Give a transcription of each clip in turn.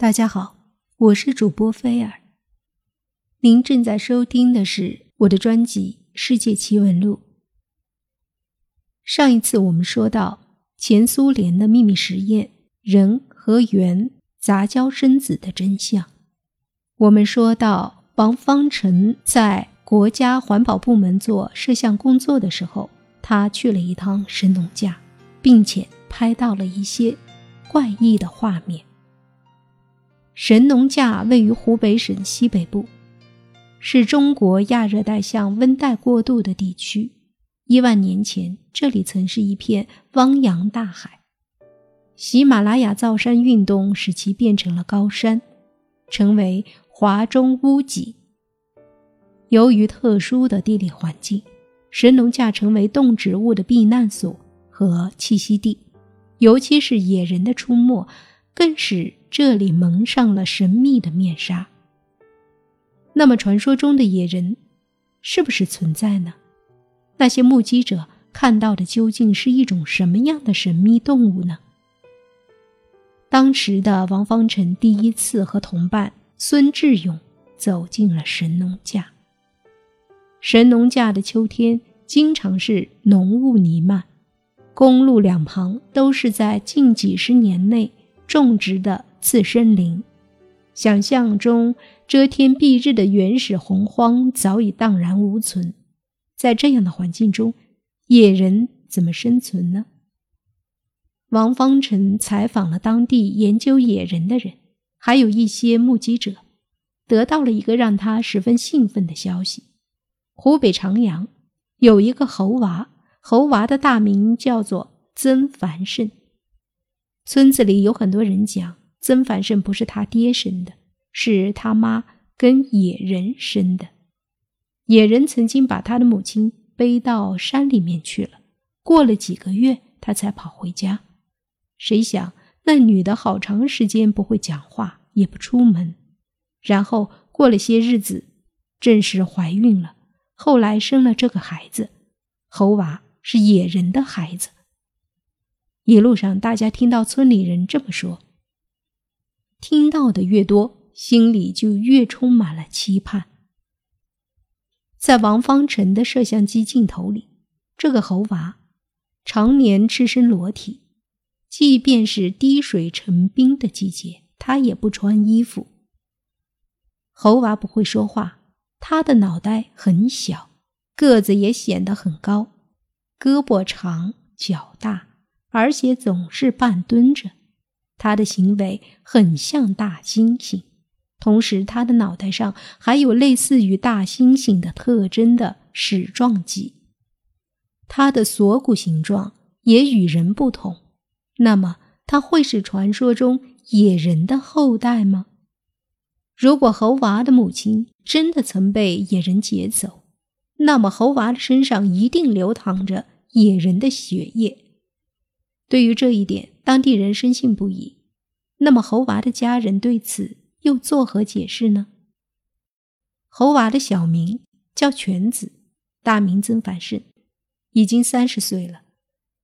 大家好，我是主播菲尔。您正在收听的是我的专辑《世界奇闻录》。上一次我们说到前苏联的秘密实验——人和猿杂交生子的真相。我们说到王方成在国家环保部门做摄像工作的时候，他去了一趟神农架，并且拍到了一些怪异的画面。神农架位于湖北省西北部，是中国亚热带向温带过渡的地区。一万年前，这里曾是一片汪洋大海。喜马拉雅造山运动使其变成了高山，成为华中屋脊。由于特殊的地理环境，神农架成为动植物的避难所和栖息地，尤其是野人的出没。更使这里蒙上了神秘的面纱。那么，传说中的野人是不是存在呢？那些目击者看到的究竟是一种什么样的神秘动物呢？当时的王方辰第一次和同伴孙志勇走进了神农架。神农架的秋天经常是浓雾弥漫，公路两旁都是在近几十年内。种植的次生林，想象中遮天蔽日的原始洪荒早已荡然无存。在这样的环境中，野人怎么生存呢？王方辰采访了当地研究野人的人，还有一些目击者，得到了一个让他十分兴奋的消息：湖北长阳有一个猴娃，猴娃的大名叫做曾繁盛。村子里有很多人讲，曾繁盛不是他爹生的，是他妈跟野人生的。野人曾经把他的母亲背到山里面去了，过了几个月，他才跑回家。谁想那女的好长时间不会讲话，也不出门，然后过了些日子，正式怀孕了，后来生了这个孩子，猴娃是野人的孩子。一路上，大家听到村里人这么说，听到的越多，心里就越充满了期盼。在王方辰的摄像机镜头里，这个猴娃常年赤身裸体，即便是滴水成冰的季节，他也不穿衣服。猴娃不会说话，他的脑袋很小，个子也显得很高，胳膊长，脚大。而且总是半蹲着，他的行为很像大猩猩，同时他的脑袋上还有类似于大猩猩的特征的矢状肌，他的锁骨形状也与人不同。那么，他会是传说中野人的后代吗？如果猴娃的母亲真的曾被野人劫走，那么猴娃的身上一定流淌着野人的血液。对于这一点，当地人深信不疑。那么，猴娃的家人对此又作何解释呢？猴娃的小名叫犬子，大名曾繁盛，已经三十岁了。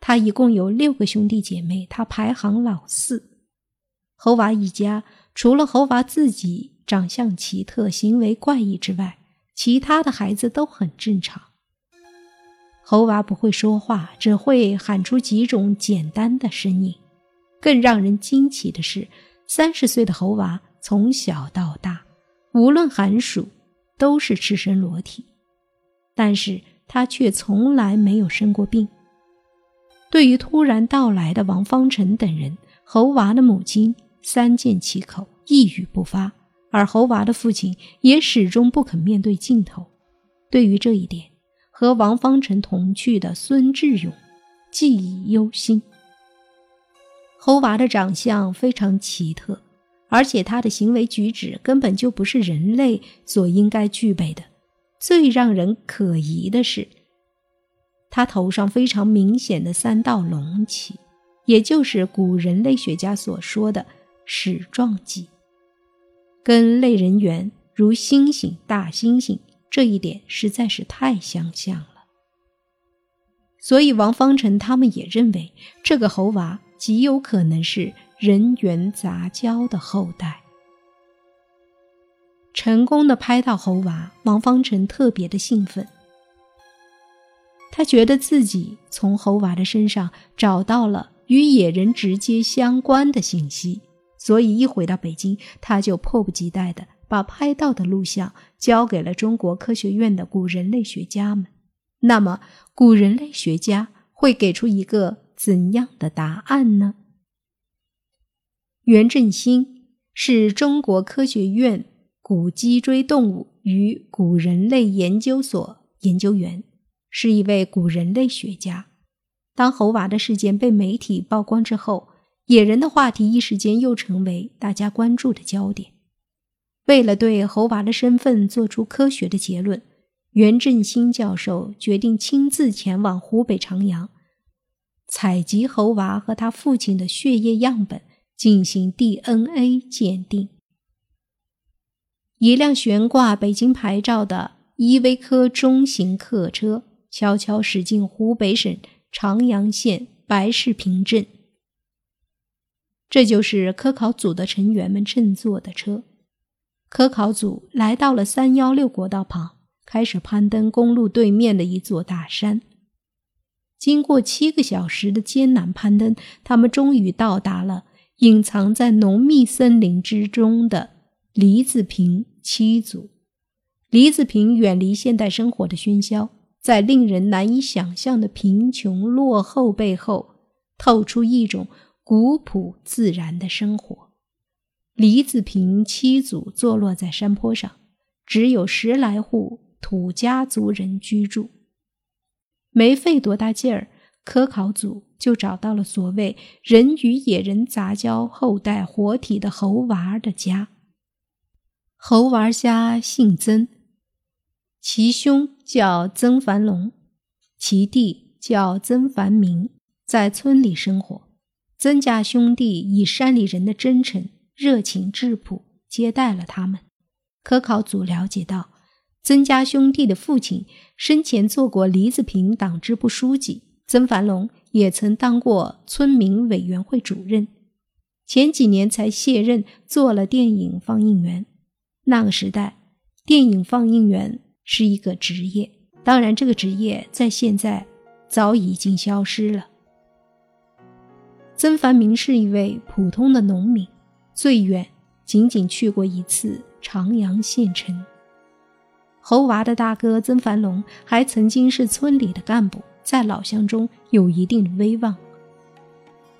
他一共有六个兄弟姐妹，他排行老四。猴娃一家除了猴娃自己长相奇特、行为怪异之外，其他的孩子都很正常。猴娃不会说话，只会喊出几种简单的声音。更让人惊奇的是，三十岁的猴娃从小到大，无论寒暑，都是赤身裸体，但是他却从来没有生过病。对于突然到来的王方辰等人，猴娃的母亲三缄其口，一语不发，而猴娃的父亲也始终不肯面对镜头。对于这一点，和王方辰同去的孙志勇记忆犹新。猴娃的长相非常奇特，而且他的行为举止根本就不是人类所应该具备的。最让人可疑的是，他头上非常明显的三道隆起，也就是古人类学家所说的矢状脊，跟类人猿如猩猩、大猩猩。这一点实在是太相像了，所以王方辰他们也认为这个猴娃极有可能是人猿杂交的后代。成功的拍到猴娃，王方辰特别的兴奋。他觉得自己从猴娃的身上找到了与野人直接相关的信息，所以一回到北京，他就迫不及待地把拍到的录像交给了中国科学院的古人类学家们。那么，古人类学家会给出一个怎样的答案呢？袁振兴是中国科学院古脊椎动物与古人类研究所研究员。是一位古人类学家。当猴娃的事件被媒体曝光之后，野人的话题一时间又成为大家关注的焦点。为了对猴娃的身份做出科学的结论，袁振兴教授决定亲自前往湖北长阳，采集猴娃和他父亲的血液样本进行 DNA 鉴定。一辆悬挂北京牌照的依维柯中型客车。悄悄驶进湖北省长阳县白石坪镇，这就是科考组的成员们乘坐的车。科考组来到了三幺六国道旁，开始攀登公路对面的一座大山。经过七个小时的艰难攀登，他们终于到达了隐藏在浓密森林之中的梨子坪七组。梨子坪远离现代生活的喧嚣。在令人难以想象的贫穷落后背后，透出一种古朴自然的生活。李子平七组坐落在山坡上，只有十来户土家族人居住。没费多大劲儿，科考组就找到了所谓人与野人杂交后代活体的猴娃儿的家。猴娃儿家姓曾。其兄叫曾繁龙，其弟叫曾繁明，在村里生活。曾家兄弟以山里人的真诚、热情质朴接待了他们。科考组了解到，曾家兄弟的父亲生前做过黎子坪党支部书记，曾繁龙也曾当过村民委员会主任，前几年才卸任做了电影放映员。那个时代，电影放映员。是一个职业，当然，这个职业在现在早已经消失了。曾繁明是一位普通的农民，最远仅仅去过一次长阳县城。猴娃的大哥曾繁龙还曾经是村里的干部，在老乡中有一定的威望。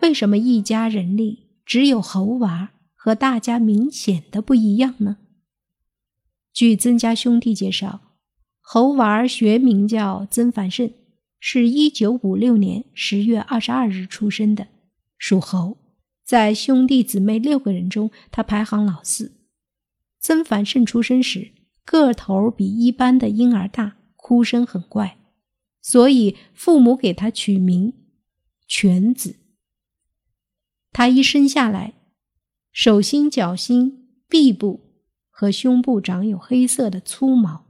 为什么一家人里只有猴娃和大家明显的不一样呢？据曾家兄弟介绍，猴娃学名叫曾繁盛，是一九五六年十月二十二日出生的，属猴。在兄弟姊妹六个人中，他排行老四。曾繁盛出生时个头比一般的婴儿大，哭声很怪，所以父母给他取名犬子。他一生下来，手心、脚心、臂部。和胸部长有黑色的粗毛，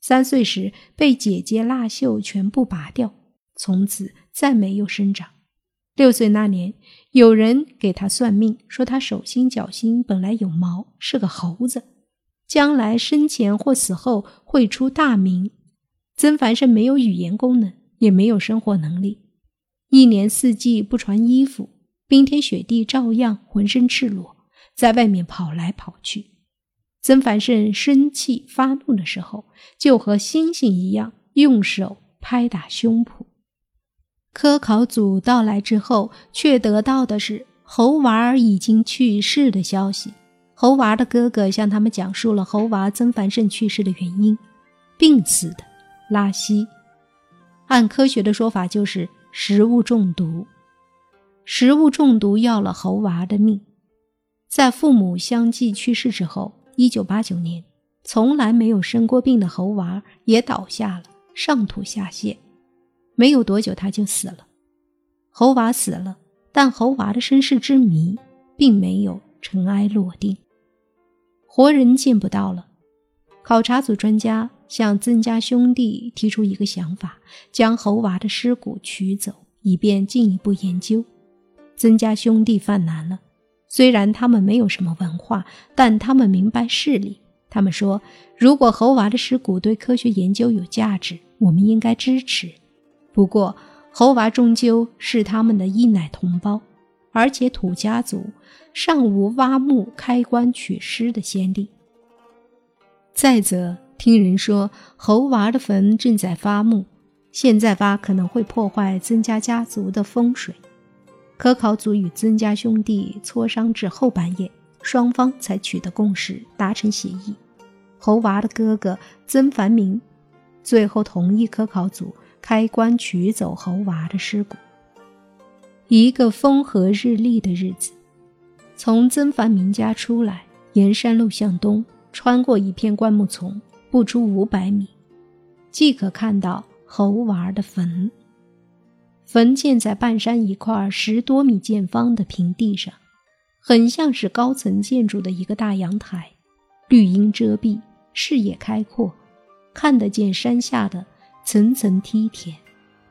三岁时被姐姐蜡绣全部拔掉，从此再没有生长。六岁那年，有人给他算命，说他手心脚心本来有毛，是个猴子，将来生前或死后会出大名。曾凡生没有语言功能，也没有生活能力，一年四季不穿衣服，冰天雪地照样浑身赤裸，在外面跑来跑去。曾繁盛生气发怒的时候，就和猩猩一样，用手拍打胸脯。科考组到来之后，却得到的是猴娃已经去世的消息。猴娃的哥哥向他们讲述了猴娃曾繁盛去世的原因：病死的，拉稀。按科学的说法，就是食物中毒。食物中毒要了猴娃的命。在父母相继去世之后。一九八九年，从来没有生过病的猴娃也倒下了，上吐下泻，没有多久他就死了。猴娃死了，但猴娃的身世之谜并没有尘埃落定，活人见不到了。考察组专家向曾家兄弟提出一个想法，将猴娃的尸骨取走，以便进一步研究。曾家兄弟犯难了。虽然他们没有什么文化，但他们明白事理，他们说，如果猴娃的尸骨对科学研究有价值，我们应该支持。不过，猴娃终究是他们的一奶同胞，而且土家族尚无挖墓开棺取尸的先例。再则，听人说猴娃的坟正在发墓，现在挖可能会破坏曾家家族的风水。科考组与曾家兄弟磋商至后半夜，双方才取得共识，达成协议。猴娃的哥哥曾繁明最后同意科考组开棺取走猴娃的尸骨。一个风和日丽的日子，从曾凡明家出来，沿山路向东。穿过一片灌木丛，不出五百米，即可看到猴娃的坟。坟建在半山一块十多米见方的平地上，很像是高层建筑的一个大阳台，绿荫遮蔽，视野开阔，看得见山下的层层梯田，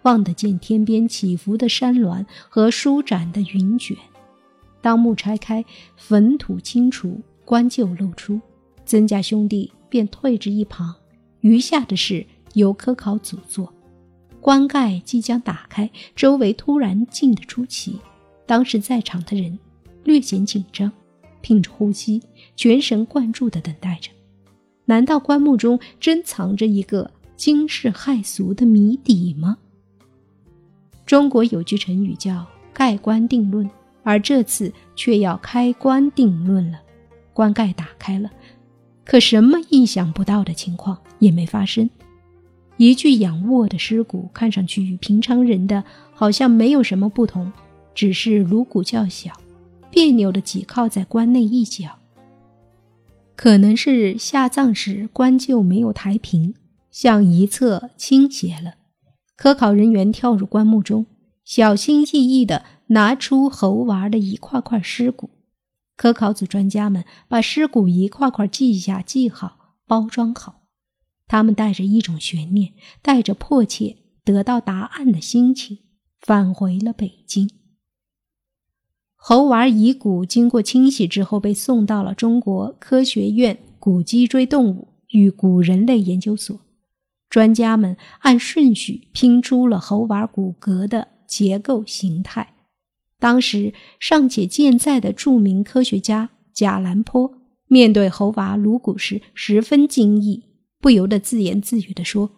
望得见天边起伏的山峦和舒展的云卷。当木拆开，坟土清除，棺柩露出。曾家兄弟便退至一旁，余下的事由科考组做。棺盖即将打开，周围突然静得出奇。当时在场的人略显紧张，屏着呼吸，全神贯注地等待着。难道棺木中真藏着一个惊世骇俗的谜底吗？中国有句成语叫“盖棺定论”，而这次却要开棺定论了。棺盖打开了。可什么意想不到的情况也没发生，一具仰卧的尸骨看上去与平常人的好像没有什么不同，只是颅骨较小，别扭的挤靠在棺内一角。可能是下葬时棺柩没有抬平，向一侧倾斜了。科考人员跳入棺木中，小心翼翼地拿出猴娃的一块块尸骨。科考组专家们把尸骨一块块记下、记好、包装好。他们带着一种悬念，带着迫切得到答案的心情，返回了北京。猴娃遗骨经过清洗之后，被送到了中国科学院古脊椎动物与古人类研究所。专家们按顺序拼出了猴娃骨骼的结构形态。当时尚且健在的著名科学家贾兰坡，面对猴娃颅骨时十分惊异，不由得自言自语地说：“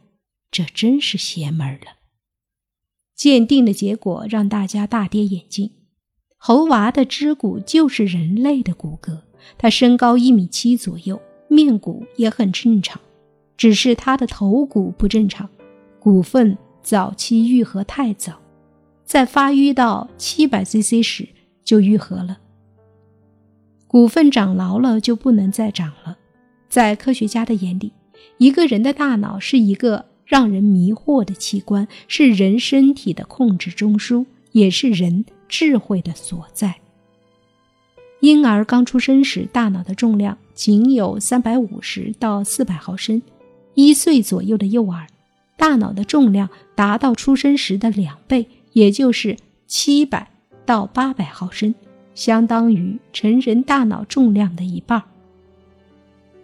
这真是邪门了。”鉴定的结果让大家大跌眼镜，猴娃的肢骨就是人类的骨骼，他身高一米七左右，面骨也很正常，只是他的头骨不正常，骨缝早期愈合太早。在发育到七百 cc 时就愈合了。骨缝长牢了就不能再长了。在科学家的眼里，一个人的大脑是一个让人迷惑的器官，是人身体的控制中枢，也是人智慧的所在。婴儿刚出生时，大脑的重量仅有三百五十到四百毫升；一岁左右的幼儿，大脑的重量达到出生时的两倍。也就是七百到八百毫升，相当于成人大脑重量的一半。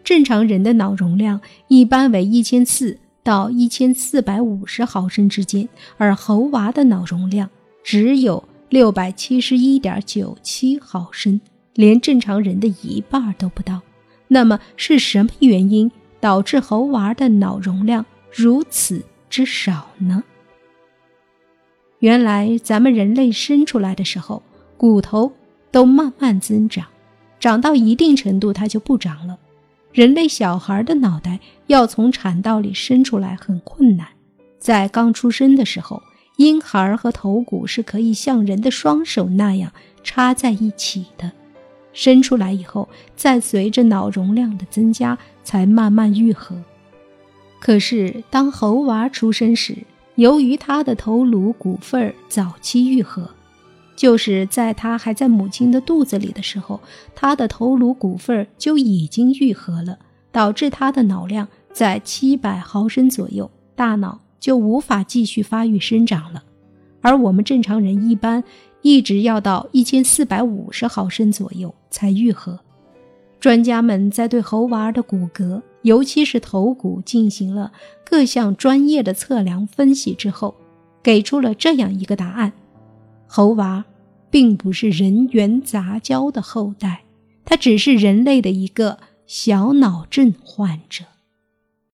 正常人的脑容量一般为一千四到一千四百五十毫升之间，而猴娃的脑容量只有六百七十一点九七毫升，连正常人的一半都不到。那么是什么原因导致猴娃的脑容量如此之少呢？原来咱们人类生出来的时候，骨头都慢慢增长，长到一定程度它就不长了。人类小孩的脑袋要从产道里生出来很困难，在刚出生的时候，婴孩和头骨是可以像人的双手那样插在一起的。生出来以后，再随着脑容量的增加，才慢慢愈合。可是当猴娃出生时，由于他的头颅骨缝早期愈合，就是在他还在母亲的肚子里的时候，他的头颅骨缝就已经愈合了，导致他的脑量在七百毫升左右，大脑就无法继续发育生长了。而我们正常人一般一直要到一千四百五十毫升左右才愈合。专家们在对猴娃的骨骼，尤其是头骨进行了各项专业的测量分析之后，给出了这样一个答案：猴娃并不是人猿杂交的后代，它只是人类的一个小脑症患者。